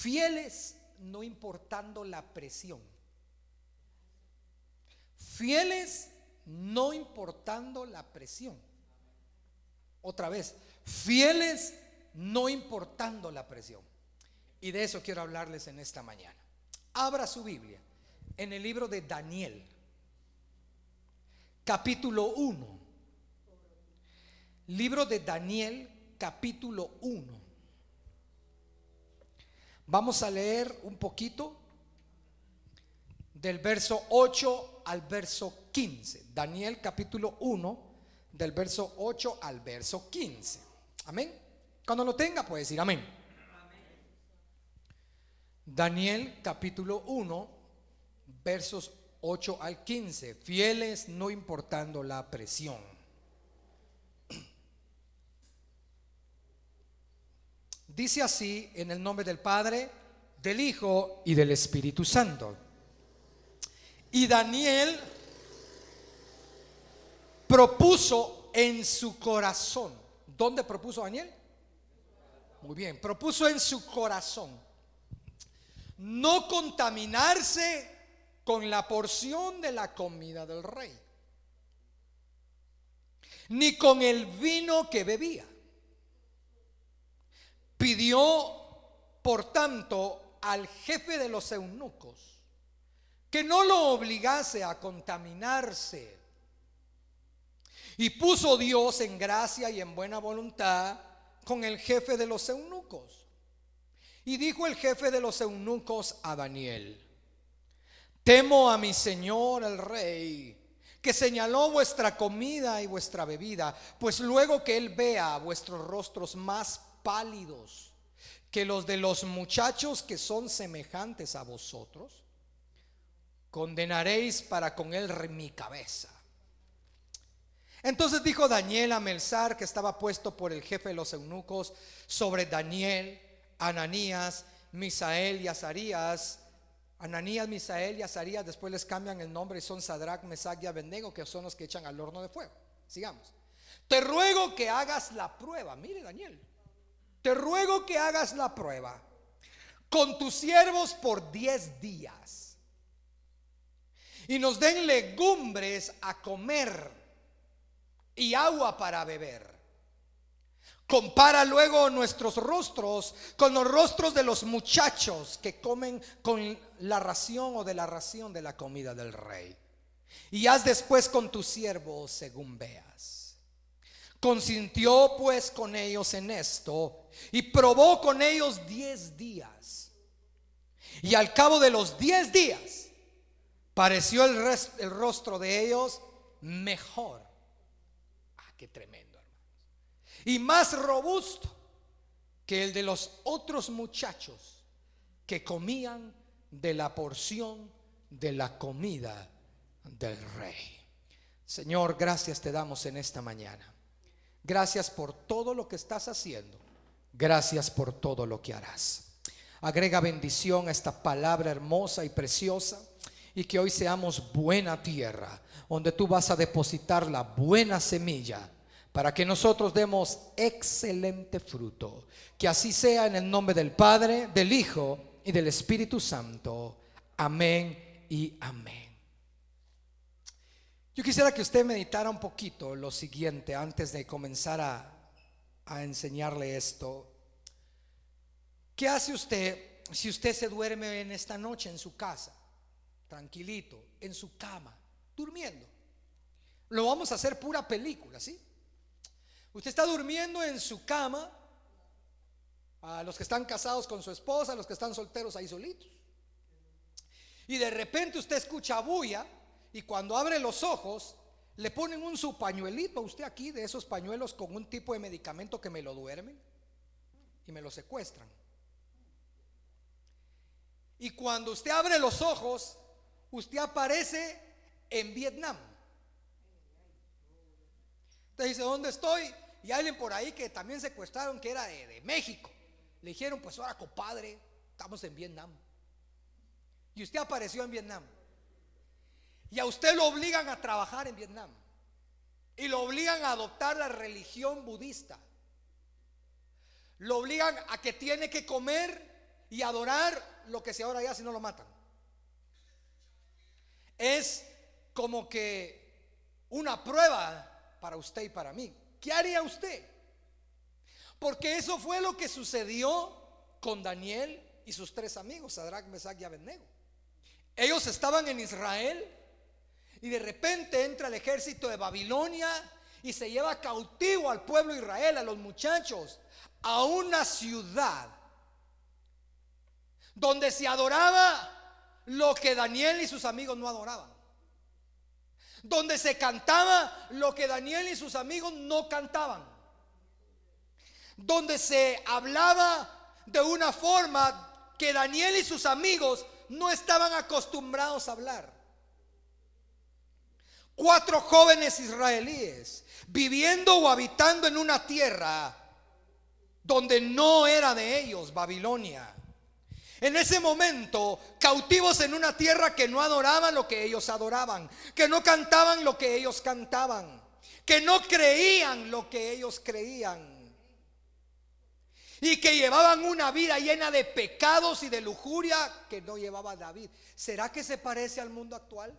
Fieles no importando la presión. Fieles no importando la presión. Otra vez, fieles no importando la presión. Y de eso quiero hablarles en esta mañana. Abra su Biblia en el libro de Daniel, capítulo 1. Libro de Daniel, capítulo 1. Vamos a leer un poquito del verso 8 al verso 15. Daniel capítulo 1, del verso 8 al verso 15. Amén. Cuando lo tenga puede decir amén. Daniel capítulo 1, versos 8 al 15. Fieles no importando la presión. Dice así en el nombre del Padre, del Hijo y del Espíritu Santo. Y Daniel propuso en su corazón. ¿Dónde propuso Daniel? Muy bien, propuso en su corazón no contaminarse con la porción de la comida del rey, ni con el vino que bebía. Pidió, por tanto, al jefe de los eunucos que no lo obligase a contaminarse. Y puso Dios en gracia y en buena voluntad con el jefe de los eunucos. Y dijo el jefe de los eunucos a Daniel, temo a mi señor el rey, que señaló vuestra comida y vuestra bebida, pues luego que él vea vuestros rostros más pálidos que los de los muchachos que son semejantes a vosotros, condenaréis para con él mi cabeza. Entonces dijo Daniel a Melzar, que estaba puesto por el jefe de los eunucos, sobre Daniel, Ananías, Misael y Azarías. Ananías, Misael y Azarías después les cambian el nombre y son Sadrach, Mesach y Abednego, que son los que echan al horno de fuego. Sigamos. Te ruego que hagas la prueba. Mire, Daniel. Te ruego que hagas la prueba con tus siervos por diez días y nos den legumbres a comer y agua para beber. Compara luego nuestros rostros con los rostros de los muchachos que comen con la ración o de la ración de la comida del rey. Y haz después con tus siervos según veas. Consintió pues con ellos en esto y probó con ellos diez días. Y al cabo de los diez días pareció el, el rostro de ellos mejor. Ah, qué tremendo, hermanos. Y más robusto que el de los otros muchachos que comían de la porción de la comida del rey. Señor, gracias te damos en esta mañana. Gracias por todo lo que estás haciendo. Gracias por todo lo que harás. Agrega bendición a esta palabra hermosa y preciosa y que hoy seamos buena tierra, donde tú vas a depositar la buena semilla para que nosotros demos excelente fruto. Que así sea en el nombre del Padre, del Hijo y del Espíritu Santo. Amén y amén. Yo quisiera que usted meditara un poquito lo siguiente antes de comenzar a, enseñarle esto. ¿Qué hace usted si usted se duerme en esta noche en su casa? tranquilito, en su cama, durmiendo. Lo vamos a hacer pura película, ¿sí? Usted está durmiendo en su cama, a los que están casados con su esposa, a los que están solteros ahí solitos. Y de repente usted escucha bulla y cuando abre los ojos le ponen un su pañuelito a usted aquí de esos pañuelos con un tipo de medicamento que me lo duermen y me lo secuestran. Y cuando usted abre los ojos, usted aparece en Vietnam. Usted dice, ¿dónde estoy? Y alguien por ahí que también secuestraron que era de, México. Le dijeron, pues ahora compadre, estamos en Vietnam. Y usted apareció en Vietnam. Y a usted lo obligan a trabajar en Vietnam. Y lo obligan a adoptar la religión budista. Lo obligan a que tiene que comer y adorar lo que se adora allá si no lo matan. Es como que una prueba para usted y para mí. ¿Qué haría usted? Porque eso fue lo que sucedió con Daniel y sus tres amigos, Sadrach, Mesach y Abednego. Ellos estaban en Israel y de repente entra el ejército de Babilonia y se lleva cautivo al pueblo de Israel, a los muchachos, a una ciudad donde se adoraba lo que Daniel y sus amigos no adoraban. Donde se cantaba lo que Daniel y sus amigos no cantaban. Donde se hablaba de una forma que Daniel y sus amigos no estaban acostumbrados a hablar. Cuatro jóvenes israelíes viviendo o habitando en una tierra donde no era de ellos, Babilonia. En ese momento, cautivos en una tierra que no adoraban lo que ellos adoraban, que no cantaban lo que ellos cantaban, que no creían lo que ellos creían. Y que llevaban una vida llena de pecados y de lujuria que no llevaba David. ¿Será que se parece al mundo actual?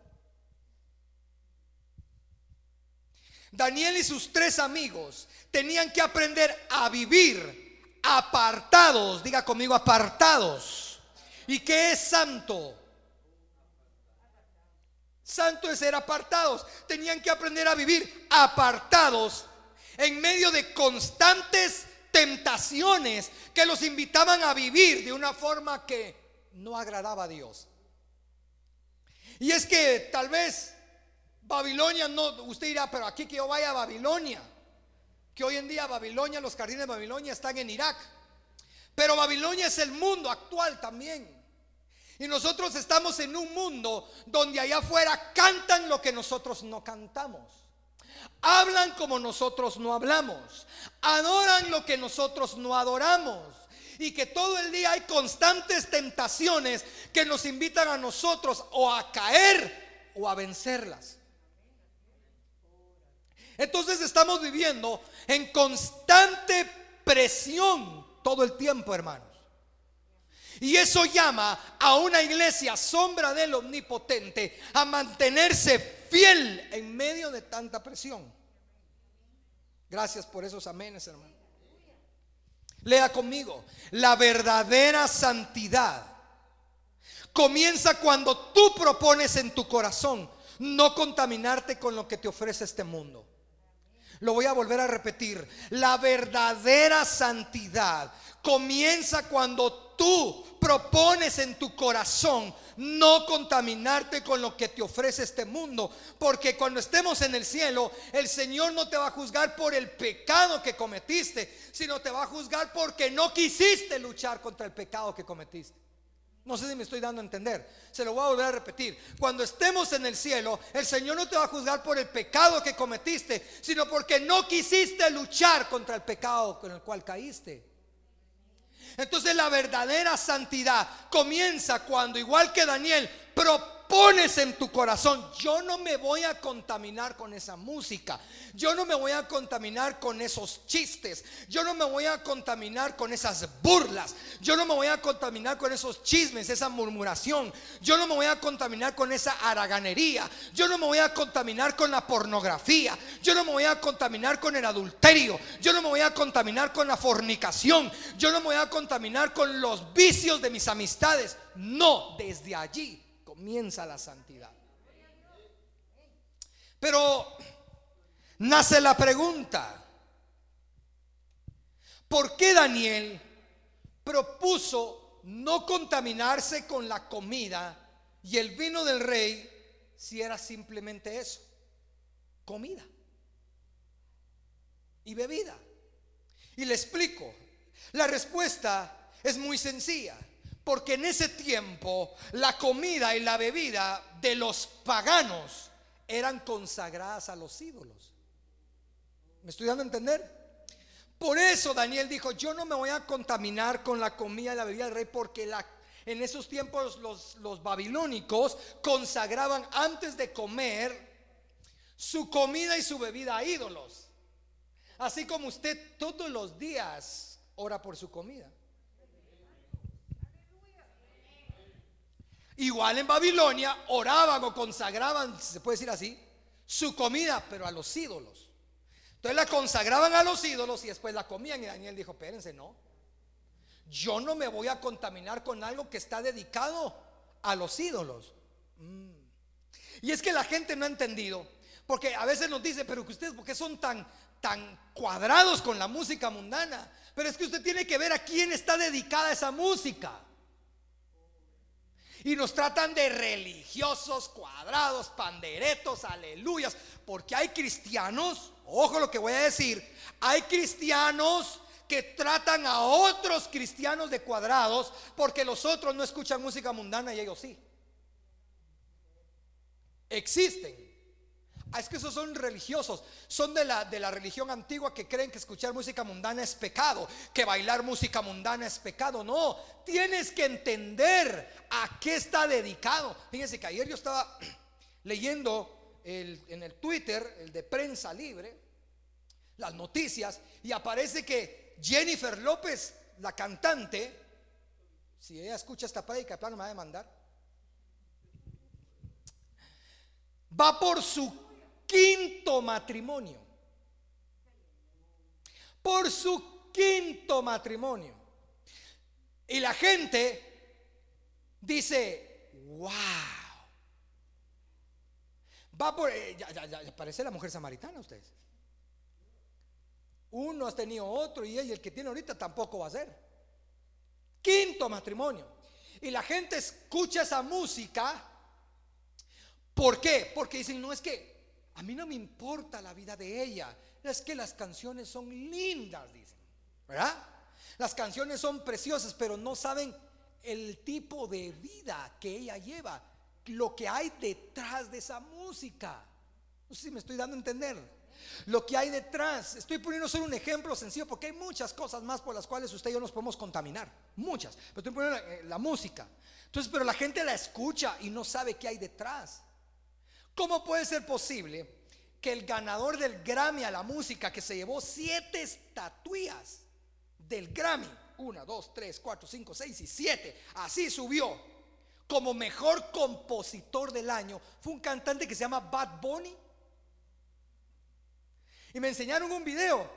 Daniel y sus tres amigos tenían que aprender a vivir apartados, diga conmigo apartados. ¿Y qué es santo? Santo es ser apartados. Tenían que aprender a vivir apartados en medio de constantes tentaciones que los invitaban a vivir de una forma que no agradaba a Dios. Y es que tal vez Babilonia no, usted dirá, pero aquí que yo vaya a Babilonia, que hoy en día Babilonia, los jardines de Babilonia están en Irak, pero Babilonia es el mundo actual también. Y nosotros estamos en un mundo donde allá afuera cantan lo que nosotros no cantamos. Hablan como nosotros no hablamos. Adoran lo que nosotros no adoramos. Y que todo el día hay constantes tentaciones que nos invitan a nosotros o a caer o a vencerlas. Entonces estamos viviendo en constante presión todo el tiempo, hermanos. Y eso llama a una iglesia sombra del omnipotente a mantenerse fiel en medio de tanta presión. Gracias por esos amenes, hermano. Lea conmigo. La verdadera santidad comienza cuando tú propones en tu corazón no contaminarte con lo que te ofrece este mundo. Lo voy a volver a repetir. La verdadera santidad comienza cuando tú propones en tu corazón no contaminarte con lo que te ofrece este mundo. Porque cuando estemos en el cielo, el Señor no te va a juzgar por el pecado que cometiste, sino te va a juzgar porque no quisiste luchar contra el pecado que cometiste. No sé si me estoy dando a entender. Se lo voy a volver a repetir. Cuando estemos en el cielo, el Señor no te va a juzgar por el pecado que cometiste, sino porque no quisiste luchar contra el pecado con el cual caíste. Entonces la verdadera santidad comienza cuando, igual que Daniel, propones en tu corazón, yo no me voy a contaminar con esa música, yo no me voy a contaminar con esos chistes, yo no me voy a contaminar con esas burlas, yo no me voy a contaminar con esos chismes, esa murmuración, yo no me voy a contaminar con esa haraganería, yo no me voy a contaminar con la pornografía, yo no me voy a contaminar con el adulterio, yo no me voy a contaminar con la fornicación, yo no me voy a contaminar con los vicios de mis amistades. No, desde allí comienza la santidad. Pero nace la pregunta, ¿por qué Daniel propuso no contaminarse con la comida y el vino del rey si era simplemente eso? Comida y bebida. Y le explico, la respuesta es muy sencilla. Porque en ese tiempo la comida y la bebida de los paganos eran consagradas a los ídolos. ¿Me estoy dando a entender? Por eso Daniel dijo, yo no me voy a contaminar con la comida y la bebida del rey porque en esos tiempos los babilónicos consagraban antes de comer su comida y su bebida a ídolos. Así como usted todos los días ora por su comida. Igual en Babilonia oraban o consagraban, se puede decir así, su comida, pero a los ídolos. Entonces la consagraban a los ídolos y después la comían. Y Daniel dijo, espérense, no. Yo no me voy a contaminar con algo que está dedicado a los ídolos. Mm. Y es que la gente no ha entendido. Porque a veces nos dice, pero que ustedes, ¿por qué son tan, tan cuadrados con la música mundana? Pero es que usted tiene que ver a quién está dedicada esa música. Y nos tratan de religiosos, cuadrados, panderetos, aleluyas. Porque hay cristianos, ojo lo que voy a decir, hay cristianos que tratan a otros cristianos de cuadrados porque los otros no escuchan música mundana y ellos sí. Existen. Ah, es que esos son religiosos, son de la, de la religión antigua que creen que escuchar música mundana es pecado, que bailar música mundana es pecado. No, tienes que entender a qué está dedicado. Fíjense que ayer yo estaba leyendo en el Twitter, el de prensa libre, las noticias, y aparece que Jennifer López, la cantante, si ella escucha esta prédica, plano me va a demandar, va por su quinto matrimonio. Por su quinto matrimonio. Y la gente dice, wow. Va por... Eh, ya, parece la mujer samaritana ustedes. Uno ha tenido otro y el que tiene ahorita tampoco va a ser. Quinto matrimonio. Y la gente escucha esa música. ¿Por qué? Porque dicen, no es que a mí no me importa la vida de ella. Es que las canciones son lindas, dicen. ¿Verdad? Las canciones son preciosas, pero no saben el tipo de vida que ella lleva, lo que hay detrás de esa música. No sé si me estoy dando a entender. Lo que hay detrás. Estoy poniendo solo un ejemplo sencillo porque hay muchas cosas más por las cuales usted y yo nos podemos contaminar. Muchas. Pero estoy poniendo la, eh, la música. Entonces, pero la gente la escucha y no sabe qué hay detrás. ¿Cómo puede ser posible que el ganador del Grammy a la música, que se llevó siete estatuillas del Grammy, una, dos, tres, cuatro, cinco, seis y siete, así subió como mejor compositor del año, fue un cantante que se llama Bad Bunny. Y me enseñaron un video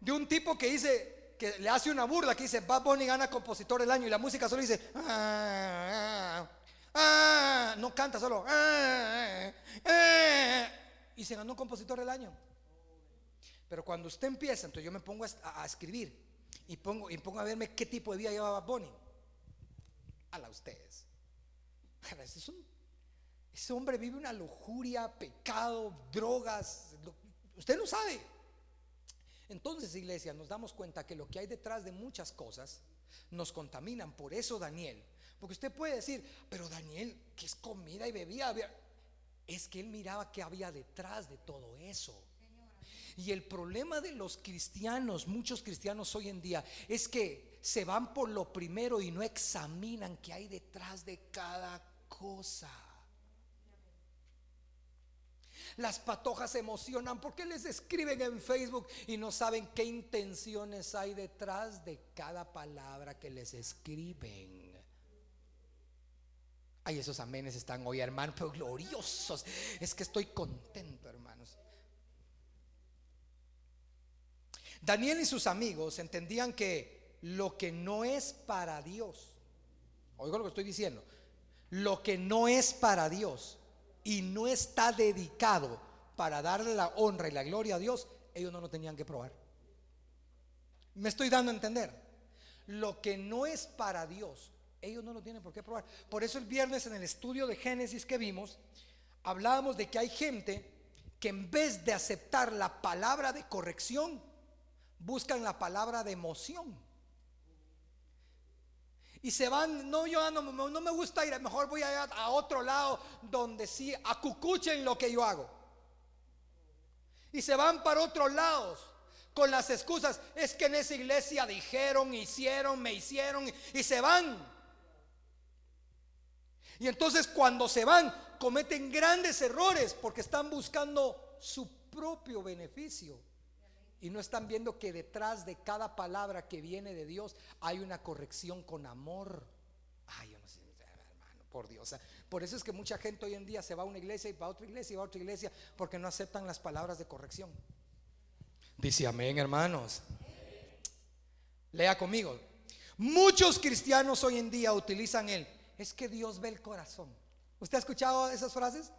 de un tipo que dice, que le hace una burla, que dice, Bad Bunny gana compositor del año y la música solo dice, ah, ah, ah, no canta solo, y se ganó compositor del año. Pero cuando usted empieza, entonces yo me pongo a, escribir y pongo, y pongo a verme qué tipo de vida llevaba Bonnie. A la ustedes. ese hombre vive una lujuria, pecado, drogas. usted lo sabe. Entonces, iglesia, nos damos cuenta que lo que hay detrás de muchas cosas nos contaminan. Por eso, Daniel, porque usted puede decir, pero Daniel, ¿qué es comida y bebida? Es que él miraba que había detrás de todo eso. Y el problema de los cristianos, muchos cristianos hoy en día, es que se van por lo primero y no examinan qué hay detrás de cada cosa. Las patojas se emocionan porque les escriben en Facebook y no saben qué intenciones hay detrás de cada palabra que les escriben. Ay, esos amenes están hoy, hermano, pero gloriosos. Es que estoy contento, hermanos. Daniel y sus amigos entendían que lo que no es para Dios, oigo lo que estoy diciendo, lo que no es para Dios y no está dedicado para darle la honra y la gloria a Dios, ellos no lo tenían que probar. Me estoy dando a entender. Lo que no es para Dios ellos no lo tienen por qué probar. Por eso el viernes en el estudio de Génesis que vimos, hablábamos de que hay gente que en vez de aceptar la palabra de corrección, buscan la palabra de emoción. Y se van, no, yo no, me gusta ir, mejor voy a, a otro lado donde sí acucuchen lo que yo hago. Y se van para otros lados con las excusas, es que en esa iglesia dijeron, hicieron, me hicieron, y se van. Y entonces cuando se van, cometen grandes errores porque están buscando su propio beneficio. Y no están viendo que detrás de cada palabra que viene de Dios hay una corrección con amor. Ay, yo no sé, hermano, por Dios. Por eso es que mucha gente hoy en día se va a una iglesia y va a otra iglesia y va a otra iglesia porque no aceptan las palabras de corrección. Dice amén, hermanos. Lea conmigo. Muchos cristianos hoy en día utilizan el, es que Dios ve el corazón. ¿Usted ha escuchado esas frases?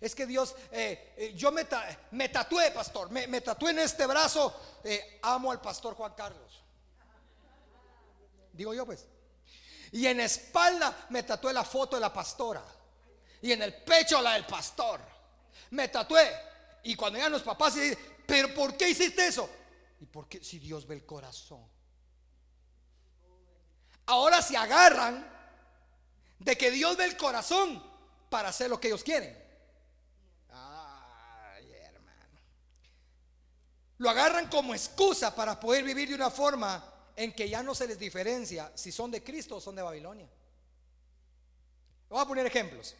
Es que Dios, eh, eh, yo me, me, tatué, pastor, me, tatué en este brazo, eh, amo al pastor Juan Carlos. Digo yo pues. Y en espalda me tatué la foto de la pastora. Y en el pecho la del pastor. Me tatué. Y cuando llegan los papás y dicen, pero ¿por qué hiciste eso? ¿Y por qué si Dios ve el corazón? Ahora se agarran de que Dios ve el corazón para hacer lo que ellos quieren. Ay, hermano. Lo agarran como excusa para poder vivir de una forma en que ya no se les diferencia si son de Cristo o son de Babilonia. Voy a poner ejemplos.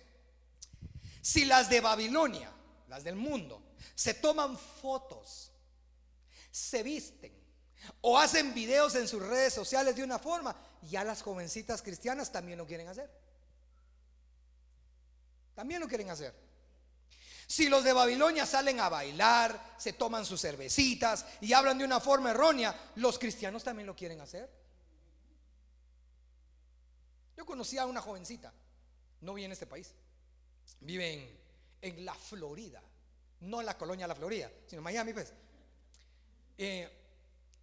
Si las de Babilonia, las del mundo, se toman fotos, se visten o hacen videos en sus redes sociales de una forma, ya las jovencitas cristianas también lo quieren hacer. También lo quieren hacer. Si los de Babilonia salen a bailar, se toman sus cervecitas y hablan de una forma errónea, los cristianos también lo quieren hacer. Yo conocí a una jovencita, no vive en este país, vive en, la Florida, no en la colonia La Florida, sino en Miami, pues. Eh,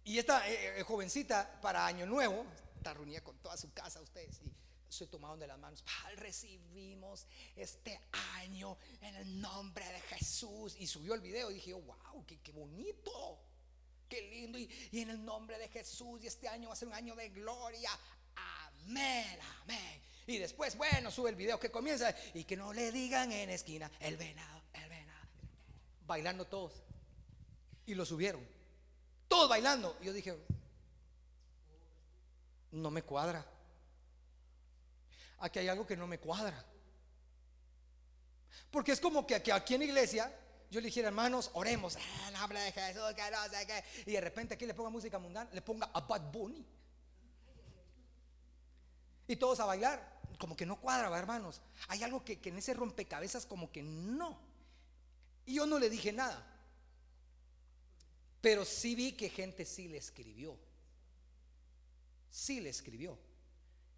y esta eh, eh, jovencita para Año Nuevo, está reunida con toda su casa, ustedes, y se tomaron de las manos. recibimos este año en el nombre de Jesús. Y subió el video y dije, wow, qué, qué bonito, qué lindo. Y, y, en el nombre de Jesús, y este año va a ser un año de gloria. Amén, amén. Y después, bueno, sube el video que comienza y que no le digan en esquina el venado, el venado. Bailando todos. Y lo subieron. Todos bailando. Y yo dije, no me cuadra aquí hay algo que no me cuadra. Porque es como que, aquí en la iglesia yo le dijera, hermanos, oremos, ah, nombre de Jesús, que no sé qué. Y de repente aquí le ponga música mundana, le ponga a Bad Bunny. Y todos a bailar. Como que no cuadra, hermanos. Hay algo que en ese rompecabezas como que no. Y yo no le dije nada. Pero sí vi que gente sí le escribió. Sí le escribió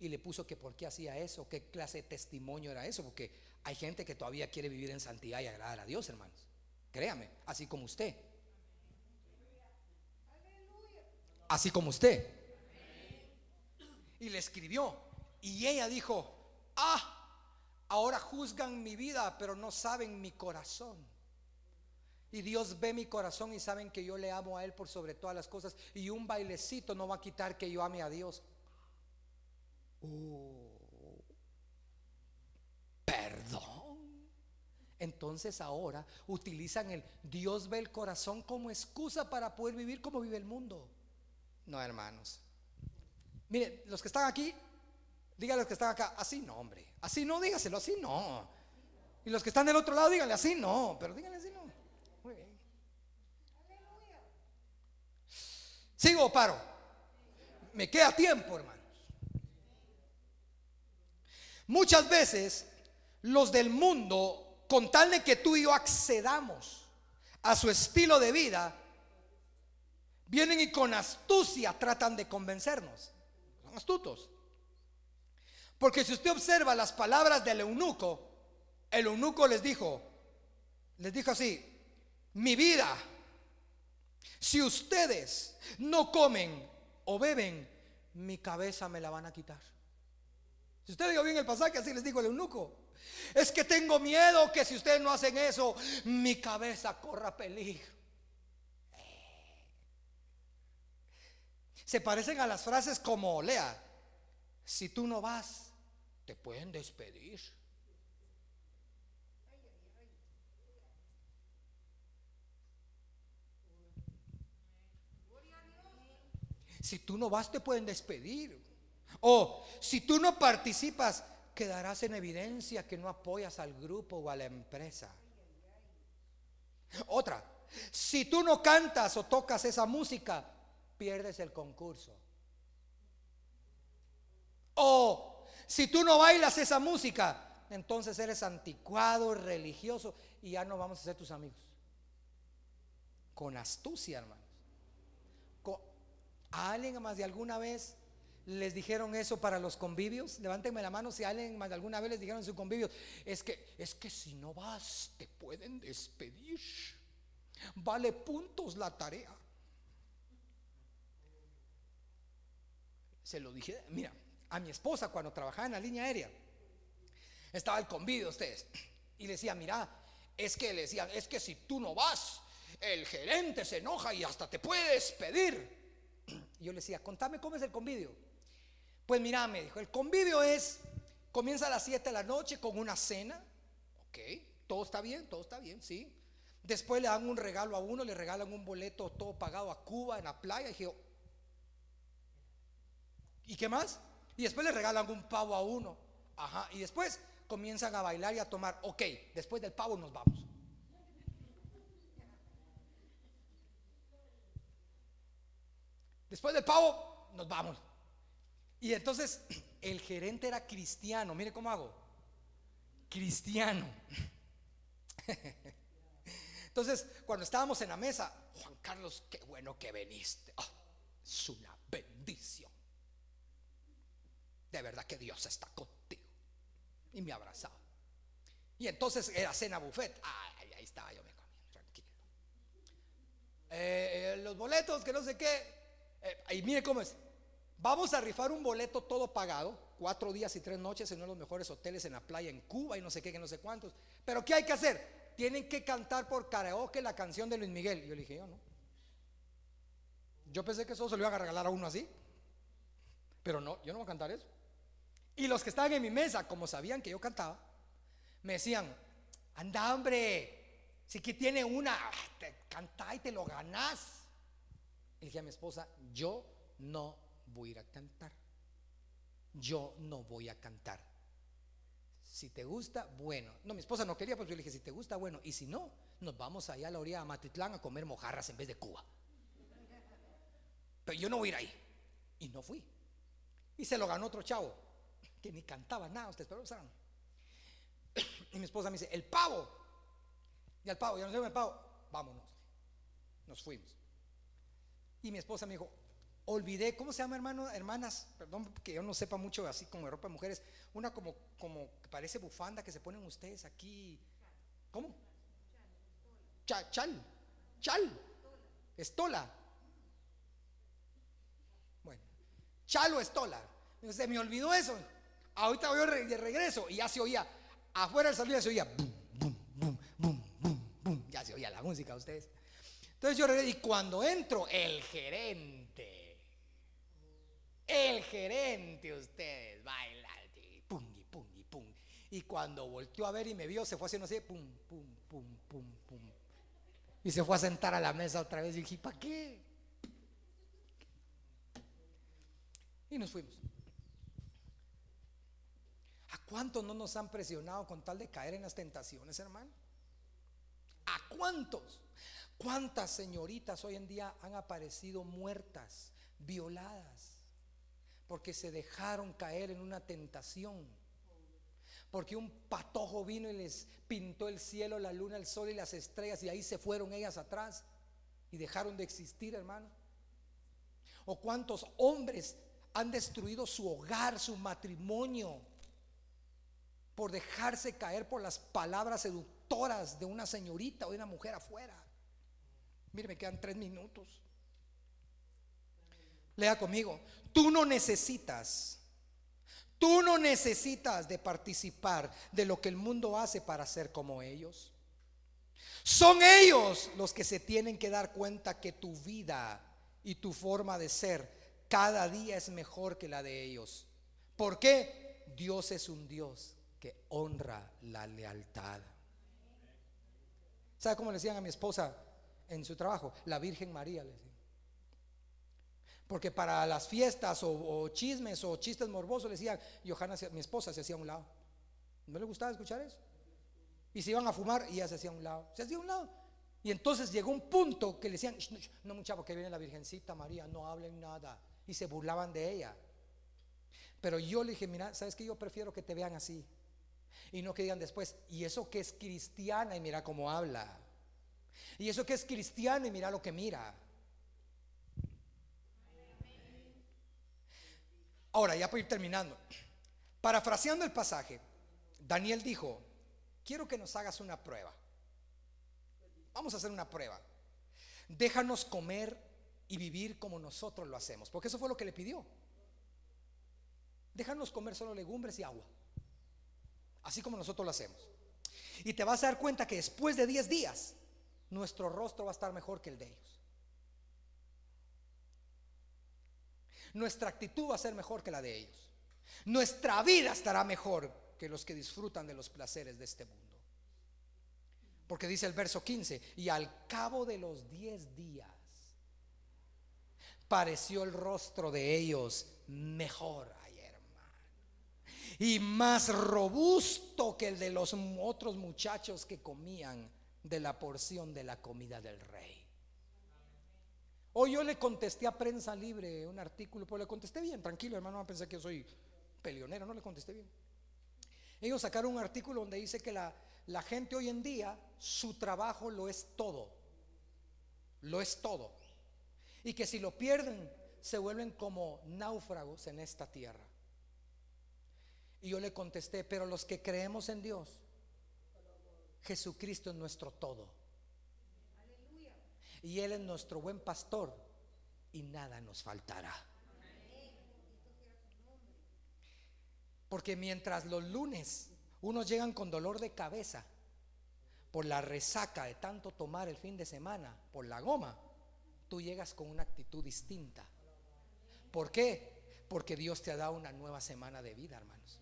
y le puso que por qué hacía eso, qué clase de testimonio era eso, porque hay gente que todavía quiere vivir en santidad y agradar a Dios, hermanos. Créame, así como usted. Así como usted. Y le escribió. Y ella dijo, ah, ahora juzgan mi vida, pero no saben mi corazón. Y Dios ve mi corazón y saben que yo le amo a Él por sobre todas las cosas. Y un bailecito no va a quitar que yo ame a Dios. Oh, perdón. Entonces ahora utilizan el Dios ve el corazón como excusa para poder vivir como vive el mundo. No, hermanos. Mire, los que están aquí, díganle los que están acá, así no, hombre. Así no, dígaselo, así no. Y los que están del otro lado, díganle así no, pero díganle así no. Muy bien. ¿Sigo o paro? Me queda tiempo, hermano. Muchas veces los del mundo, con tal de que tú y yo accedamos a su estilo de vida, vienen y con astucia tratan de convencernos. Son astutos. Porque si usted observa las palabras del eunuco, el eunuco les dijo, les dijo así, mi vida, si ustedes no comen o beben, mi cabeza me la van a quitar. Si usted dijo bien el pasaje, así les dijo el eunuco. Es que tengo miedo que si ustedes no hacen eso, mi cabeza corra peligro. Se parecen a las frases como, lea, si tú no vas, te pueden despedir. Si tú no vas, te pueden despedir. O si tú no participas, quedarás en evidencia que no apoyas al grupo o a la empresa. Otra, si tú no cantas o tocas esa música, pierdes el concurso. O si tú no bailas esa música, entonces eres anticuado, religioso y ya no vamos a ser tus amigos. Con astucia, hermanos. ¿A alguien más de alguna vez les dijeron eso para los convivios? Levántenme la mano si alguien más alguna vez les dijeron en su convivio, es que es que si no vas te pueden despedir. Vale puntos la tarea. Se lo dije, mira, a mi esposa cuando trabajaba en la línea aérea, estaba el convivio de ustedes y le decía, mira, es que le decían, es que si tú no vas, el gerente se enoja y hasta te puede despedir. Yo le decía, contame cómo es el convivio. Pues mira, me dijo, el convivio es, comienza a las 7 de la noche con una cena, ok, todo está bien, todo está bien, sí. Después le dan un regalo a uno, le regalan un boleto todo pagado a Cuba en la playa. Y dije, ¿y qué más? Y después le regalan un pavo a uno. Ajá, y después comienzan a bailar y a tomar. Ok, después del pavo nos vamos. Después del pavo, nos vamos. Y entonces el gerente era cristiano. Mire cómo hago. Cristiano. Entonces, cuando estábamos en la mesa, Juan Carlos, qué bueno que viniste. Oh, es una bendición. De verdad que Dios está contigo. Y me abrazaba. Y entonces era cena buffet. Ay, ahí estaba yo me comí, tranquilo. Eh, eh, los boletos, que no sé qué. Eh, y mire cómo es. Vamos a rifar un boleto todo pagado, cuatro días y tres noches en uno de los mejores hoteles en la playa en Cuba y no sé qué, que no sé cuántos. Pero ¿qué hay que hacer? Tienen que cantar por karaoke la canción de Luis Miguel. Yo le dije, yo no. Yo pensé que eso se lo iban a regalar a uno así. Pero no, yo no voy a cantar eso. Y los que estaban en mi mesa, como sabían que yo cantaba, me decían, anda hombre, si que tiene una, te canta y te lo ganás. Y dije a mi esposa, yo no voy a ir a cantar. Yo no voy a cantar. Si te gusta, bueno. No, mi esposa no quería, pero yo le dije, si te gusta, bueno. Y si no, nos vamos allá a la orilla de Matitlán a comer mojarras en vez de Cuba. Pero yo no voy a ir ahí. Y no fui. Y se lo ganó otro chavo, que ni cantaba nada, ustedes pero saben. Y mi esposa me dice, el pavo. Y al pavo, ya no sé el pavo, vámonos. Nos fuimos. Y mi esposa me dijo, olvidé, ¿cómo se llama hermano? Hermanas, perdón que yo no sepa mucho así como de ropa de mujeres, una como, como que parece bufanda que se ponen ustedes aquí. ¿Cómo? Chal, chal, chal, estola. Bueno, chal o estola. Se me olvidó eso. Ahorita voy de regreso y ya se oía, afuera del salón se oía, boom, boom, boom, boom, boom, boom. Ya se oía la música ustedes. Entonces yo regreso y cuando entro, el gerente, el gerente, ustedes y pum, y pum. Y cuando volteó a ver y me vio, se fue haciendo así, pum, pum, pum, pum, pum. Y se fue a sentar a la mesa otra vez y dije, ¿para qué? Y nos fuimos. ¿A cuántos no nos han presionado con tal de caer en las tentaciones, hermano? ¿A cuántos? ¿Cuántas señoritas hoy en día han aparecido muertas, violadas, porque se dejaron caer en una tentación? Porque un patojo vino y les pintó el cielo, la luna, el sol y las estrellas y ahí se fueron ellas atrás y dejaron de existir, hermano. O cuántos hombres han destruido su hogar, su matrimonio, por dejarse caer por las palabras seductoras de una señorita o de una mujer afuera. Mire, me quedan tres minutos. Lea conmigo. Tú no necesitas, tú no necesitas de participar de lo que el mundo hace para ser como ellos. Son ellos los que se tienen que dar cuenta que tu vida y tu forma de ser cada día es mejor que la de ellos. ¿Por qué? Dios es un Dios que honra la lealtad. ¿Sabe cómo le decían a mi esposa? en su trabajo, la Virgen María, le decía. Porque para las fiestas o, chismes o chistes morbosos le decían, Johanna, mi esposa se hacía a un lado. ¿No le gustaba escuchar eso? Y se iban a fumar y ella se hacía a un lado. Se hacía a un lado. Y entonces llegó un punto que le decían, no muchacho, que viene la Virgencita María, no hablen nada. Y se burlaban de ella. Pero yo le dije, mira, ¿sabes que Yo prefiero que te vean así. Y no que digan después, y eso que es cristiana y mira cómo habla. Y eso que es cristiana y mira lo que mira. Ahora, ya para ir terminando. Parafraseando el pasaje, Daniel dijo, quiero que nos hagas una prueba. Vamos a hacer una prueba. Déjanos comer y vivir como nosotros lo hacemos. Porque eso fue lo que le pidió. Déjanos comer solo legumbres y agua. Así como nosotros lo hacemos. Y te vas a dar cuenta que después de 10 días, nuestro rostro va a estar mejor que el de ellos. Nuestra actitud va a ser mejor que la de ellos. Nuestra vida estará mejor que los que disfrutan de los placeres de este mundo. Porque dice el verso 15, y al cabo de los 10 días pareció el rostro de ellos mejor y más robusto que el de los otros muchachos que comían de la porción de la comida del rey. Hoy yo le contesté a Prensa Libre un artículo, pues le contesté bien, tranquilo hermano, no pensé que yo soy peleonero, no le contesté bien. Ellos sacaron un artículo donde dice que la gente hoy en día, su trabajo lo es todo, lo es todo. Y que si lo pierden, se vuelven como náufragos en esta tierra. Y yo le contesté, pero los que creemos en Dios, Jesucristo es nuestro todo. Y Él es nuestro buen pastor y nada nos faltará. Porque mientras los lunes unos llegan con dolor de cabeza por la resaca de tanto tomar el fin de semana, por la goma, tú llegas con una actitud distinta. ¿Por qué? Porque Dios te ha dado una nueva semana de vida, hermanos.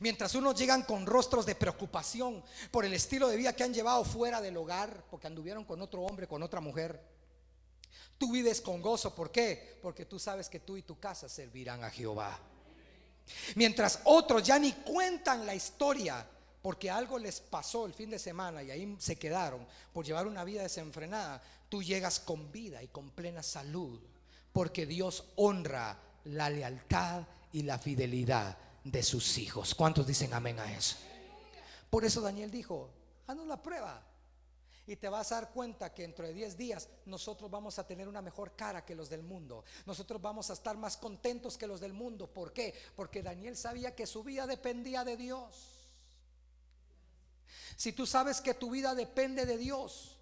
Mientras unos llegan con rostros de preocupación por el estilo de vida que han llevado fuera del hogar, porque anduvieron con otro hombre, con otra mujer. Tú vives con gozo, ¿por qué? Porque tú sabes que tú y tu casa servirán a Jehová. Mientras otros ya ni cuentan la historia, porque algo les pasó el fin de semana y ahí se quedaron por llevar una vida desenfrenada, tú llegas con vida y con plena salud, porque Dios honra la lealtad y la fidelidad de sus hijos. ¿Cuántos dicen amén a eso? Por eso Daniel dijo, haznos la prueba. Y te vas a dar cuenta que dentro de 10 días nosotros vamos a tener una mejor cara que los del mundo. Nosotros vamos a estar más contentos que los del mundo. ¿Por qué? Porque Daniel sabía que su vida dependía de Dios. Si tú sabes que tu vida depende de Dios,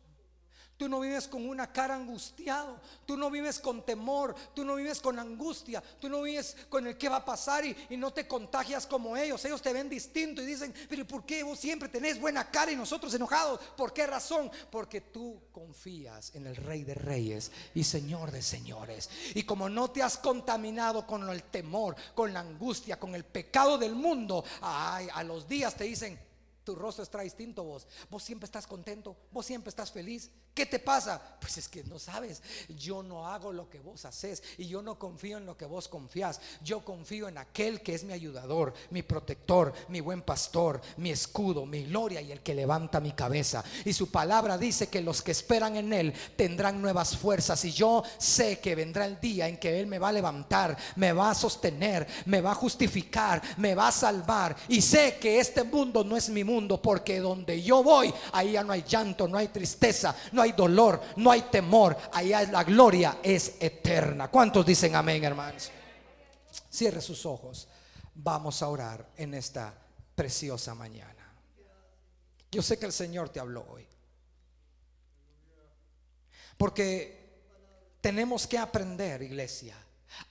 Tú no vives con una cara angustiado. Tú no vives con temor. Tú no vives con angustia. Tú no vives con el que va a pasar y, no te contagias como ellos. Ellos te ven distinto y dicen, pero ¿por qué vos siempre tenés buena cara y nosotros enojados? ¿Por qué razón? Porque tú confías en el Rey de Reyes y Señor de Señores. Y como no te has contaminado con el temor, con la angustia, con el pecado del mundo, ay, a los días te dicen, tu rostro está distinto vos. Vos siempre estás contento, vos siempre estás feliz. ¿Qué te pasa? Pues es que no sabes. Yo no hago lo que vos haces y yo no confío en lo que vos confías. Yo confío en aquel que es mi ayudador, mi protector, mi buen pastor, mi escudo, mi gloria y el que levanta mi cabeza. Y su palabra dice que los que esperan en él tendrán nuevas fuerzas. Y yo sé que vendrá el día en que él me va a levantar, me va a sostener, me va a justificar, me va a salvar. Y sé que este mundo no es mi mundo porque donde yo voy, ahí ya no hay llanto, no hay tristeza, no hay dolor, no hay temor, allá la gloria es eterna. ¿Cuántos dicen amén, hermanos? Cierre sus ojos. Vamos a orar en esta preciosa mañana. Yo sé que el Señor te habló hoy. Porque tenemos que aprender, iglesia,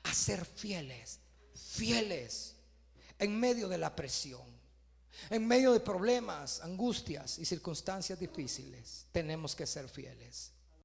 a ser fieles, fieles en medio de la presión. En medio de problemas, angustias y circunstancias difíciles, tenemos que ser fieles.